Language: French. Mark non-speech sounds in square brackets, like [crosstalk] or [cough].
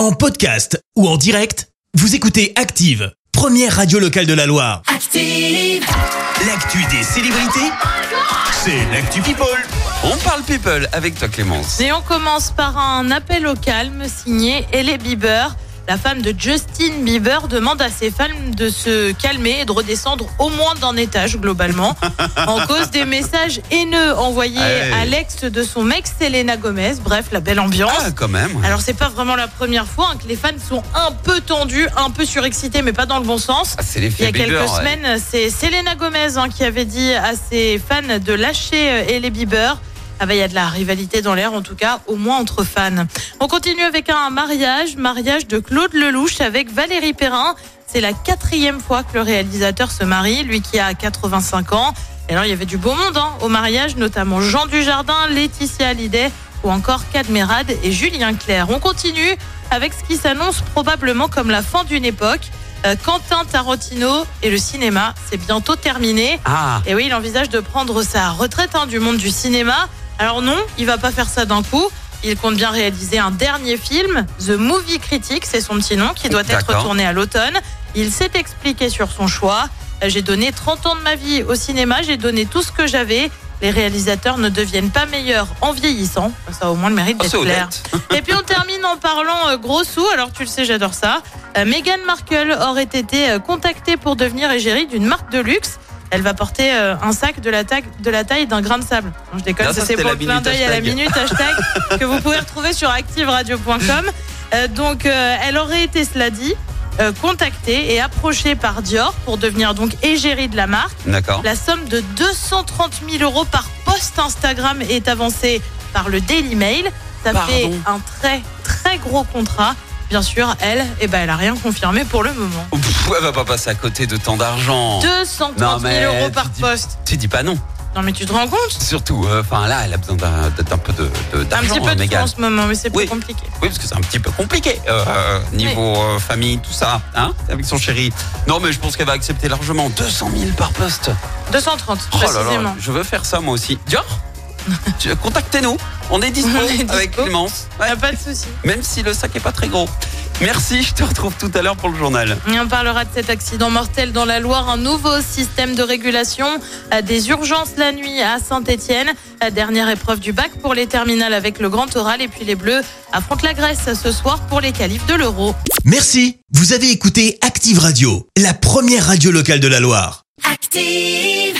En podcast ou en direct, vous écoutez Active, première radio locale de la Loire. Active. L'actu des célébrités, c'est l'actu People. On parle people avec toi Clémence. Et on commence par un appel au calme signé Ellie Bieber. La femme de Justin Bieber demande à ses fans de se calmer et de redescendre au moins d'un étage globalement, [laughs] en cause des messages haineux envoyés Hey. à l'ex de son mec Selena Gomez. Bref, la belle ambiance. Ah quand même. Alors c'est pas vraiment la première fois hein, que les fans sont un peu tendus, un peu surexcités, mais pas dans le bon sens. Ah, Il y a quelques Bieber. ouais. semaines, c'est Selena Gomez hein, qui avait dit à ses fans de lâcher euh, Hailey Bieber. Ah bah il y a de la rivalité dans l'air en tout cas, au moins entre fans. On continue avec un mariage, mariage de Claude Lelouch avec Valérie Perrin. C'est la quatrième fois que le réalisateur se marie, lui qui a 85 ans. Et alors il y avait du beau monde hein, au mariage, notamment Jean Dujardin, Laetitia Hallyday ou encore Cadmerade et Julien Clerc. On continue avec ce qui s'annonce probablement comme la fin d'une époque. Euh, Quentin Tarantino et le cinéma, c'est bientôt terminé. Ah, Et oui, il envisage de prendre sa retraite hein, du monde du cinéma. Alors non, il va pas faire ça d'un coup. Il compte bien réaliser un dernier film, The Movie Critic, c'est son petit nom, qui doit être tourné à l'automne. Il s'est expliqué sur son choix. J'ai donné 30 ans de ma vie au cinéma, j'ai donné tout ce que j'avais. Les réalisateurs ne deviennent pas meilleurs en vieillissant. Ça a au moins le mérite oh, c'est d'être clair. honnête. Et puis on termine en parlant euh, gros sous. Alors tu le sais, j'adore ça. Euh, Meghan Markle aurait été euh, contactée pour devenir égérie d'une marque de luxe. Elle va porter euh, un sac de la, taille- de la taille d'un grain de sable. Non, je déconne, ça, c'est pour le clin d'œil à la minute hashtag [laughs] que vous pouvez retrouver sur activeradio.com. Euh, donc euh, elle aurait été, cela dit, contactée et approchée par Dior pour devenir donc égérie de la marque. D'accord. La somme de 230 000 euros par post Instagram est avancée par le Daily Mail. Ça Pardon. fait un très très gros contrat. Bien sûr, elle, eh ben, elle a rien confirmé pour le moment. Elle va pas passer à côté de tant d'argent. 230 Non, 000 mais euros tu par dis- poste. Tu dis pas non. Non mais tu te rends compte Surtout, euh, enfin là, elle a besoin d'un peu de de- Un d'argent, petit peu de en ce moment, mais c'est Oui. plus compliqué. Oui, parce que c'est un petit peu compliqué euh, euh, niveau famille, tout ça, hein, avec son chéri. Non, mais je pense qu'elle va accepter largement 200 000 par poste. 230 Oh là là, précisément. je veux faire ça moi aussi. Dior, contactez-nous. On est dispo [laughs] On est dispo. avec Clémence. Y Ouais, a pas de souci. même si le sac est pas très gros. Merci, je te retrouve tout à l'heure pour le journal. Et on parlera de cet accident mortel dans la Loire, un nouveau système de régulation euh, des urgences la nuit à Saint-Étienne. Dernière épreuve du bac pour les terminales avec le grand oral et puis les Bleus affrontent la Grèce ce soir pour les qualifs de l'Euro. Merci, vous avez écouté Active Radio, la première radio locale de la Loire. Active.